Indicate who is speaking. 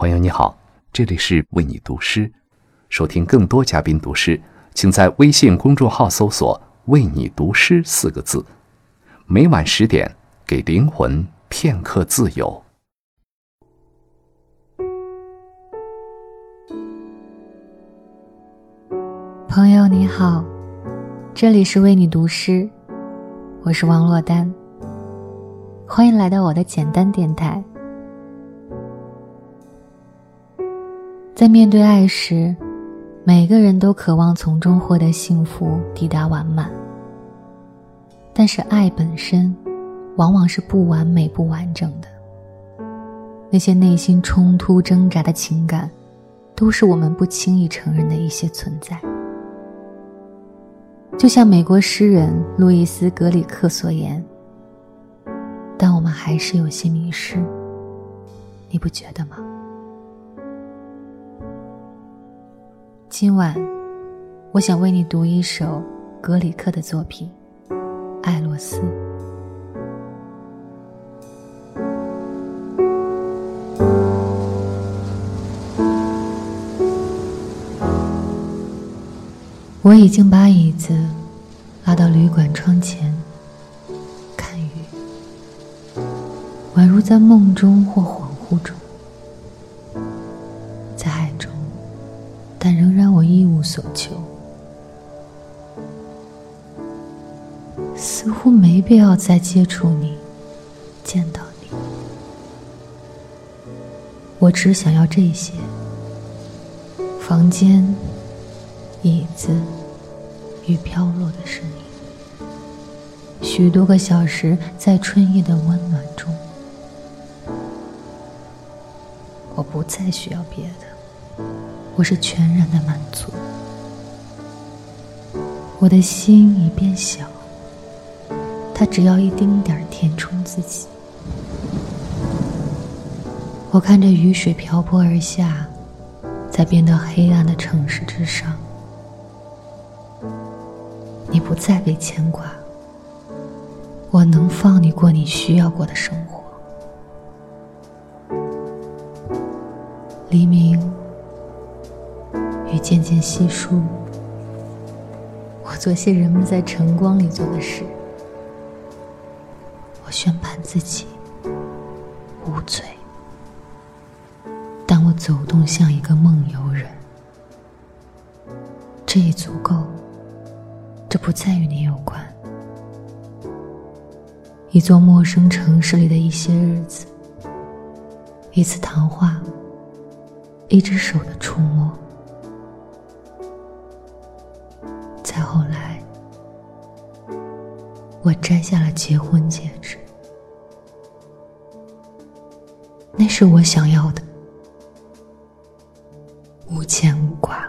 Speaker 1: 朋友你好，这里是为你读诗。收听更多嘉宾读诗，请在微信公众号搜索“为你读诗”四个字。每晚十点，给灵魂片刻自由。
Speaker 2: 朋友你好，这里是为你读诗，我是王珞丹。欢迎来到我的简单电台。在面对爱时，每个人都渴望从中获得幸福，抵达完满。但是爱本身，往往是不完美、不完整的。那些内心冲突、挣扎的情感，都是我们不轻易承认的一些存在。就像美国诗人路易斯·格里克所言：“但我们还是有些迷失，你不觉得吗？”今晚，我想为你读一首格里克的作品《爱洛斯》。我已经把椅子拉到旅馆窗前，看雨，宛如在梦中或恍惚中。但仍然我一无所求，似乎没必要再接触你，见到你。我只想要这些：房间、椅子与飘落的声音，许多个小时在春夜的温暖中。我不再需要别的。我是全然的满足，我的心已变小，它只要一丁点儿填充自己。我看着雨水瓢泼而下，在变得黑暗的城市之上，你不再被牵挂，我能放你过你需要过的生活。黎明。雨渐渐稀疏，我做些人们在晨光里做的事。我宣判自己无罪，但我走动像一个梦游人。这也足够，这不再与你有关。一座陌生城市里的一些日子，一次谈话，一只手的触摸。再后来，我摘下了结婚戒指，那是我想要的，无牵无挂。